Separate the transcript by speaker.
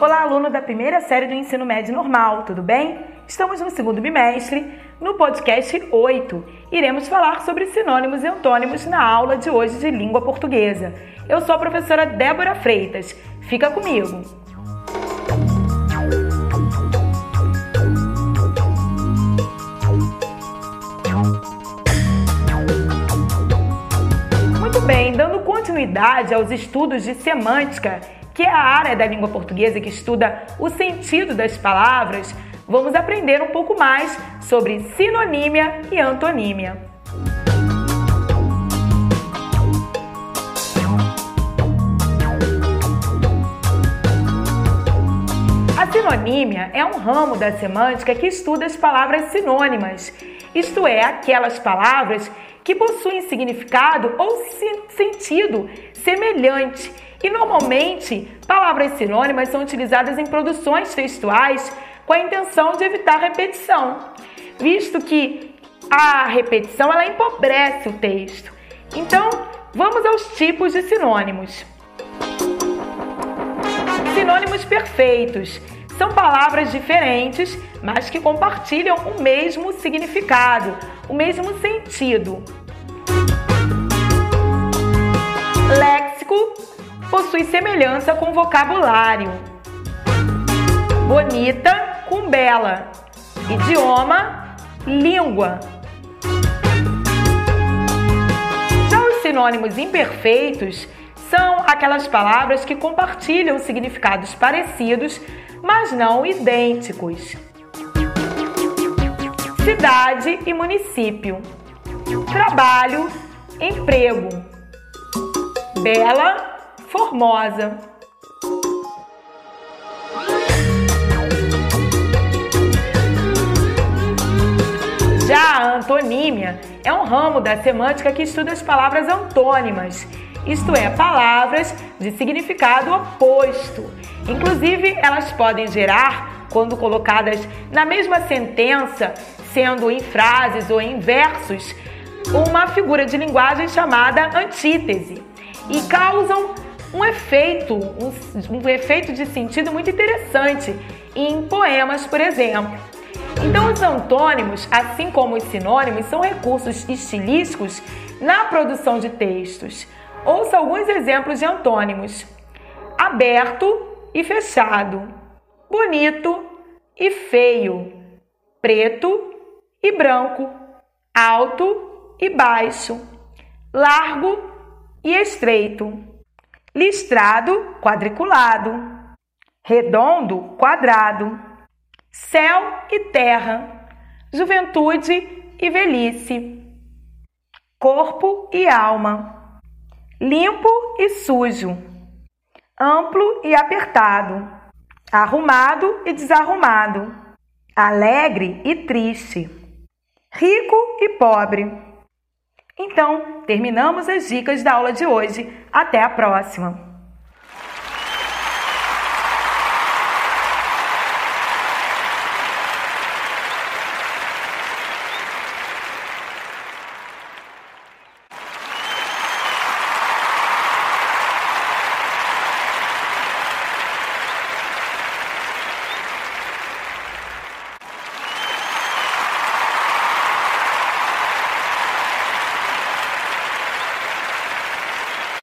Speaker 1: Olá, aluno da primeira série do ensino médio normal, tudo bem? Estamos no segundo bimestre, no podcast 8. Iremos falar sobre sinônimos e antônimos na aula de hoje de língua portuguesa. Eu sou a professora Débora Freitas. Fica comigo. Muito bem, dando continuidade aos estudos de semântica que é a área da língua portuguesa que estuda o sentido das palavras, vamos aprender um pouco mais sobre sinonímia e antonímia. A sinonímia é um ramo da semântica que estuda as palavras sinônimas, isto é, aquelas palavras que possuem significado ou sentido semelhante e normalmente, palavras sinônimas são utilizadas em produções textuais com a intenção de evitar repetição, visto que a repetição ela empobrece o texto. Então, vamos aos tipos de sinônimos. Sinônimos perfeitos são palavras diferentes, mas que compartilham o mesmo significado, o mesmo sentido. Possui semelhança com vocabulário. Bonita com bela. Idioma, língua. Já os sinônimos imperfeitos são aquelas palavras que compartilham significados parecidos, mas não idênticos. Cidade e município. Trabalho, emprego. Bela Formosa. Já a antonímia é um ramo da semântica que estuda as palavras antônimas, isto é, palavras de significado oposto. Inclusive, elas podem gerar, quando colocadas na mesma sentença, sendo em frases ou em versos, uma figura de linguagem chamada antítese e causam um efeito, um, um efeito de sentido muito interessante em poemas, por exemplo. Então, os antônimos, assim como os sinônimos, são recursos estilísticos na produção de textos. Ouça alguns exemplos de antônimos: aberto e fechado, bonito e feio, preto e branco, alto e baixo, largo e estreito listrado, quadriculado, redondo, quadrado, céu e terra, juventude e velhice, corpo e alma, limpo e sujo, amplo e apertado, arrumado e desarrumado, alegre e triste, rico e pobre. Então, terminamos as dicas da aula de hoje. Até a próxima!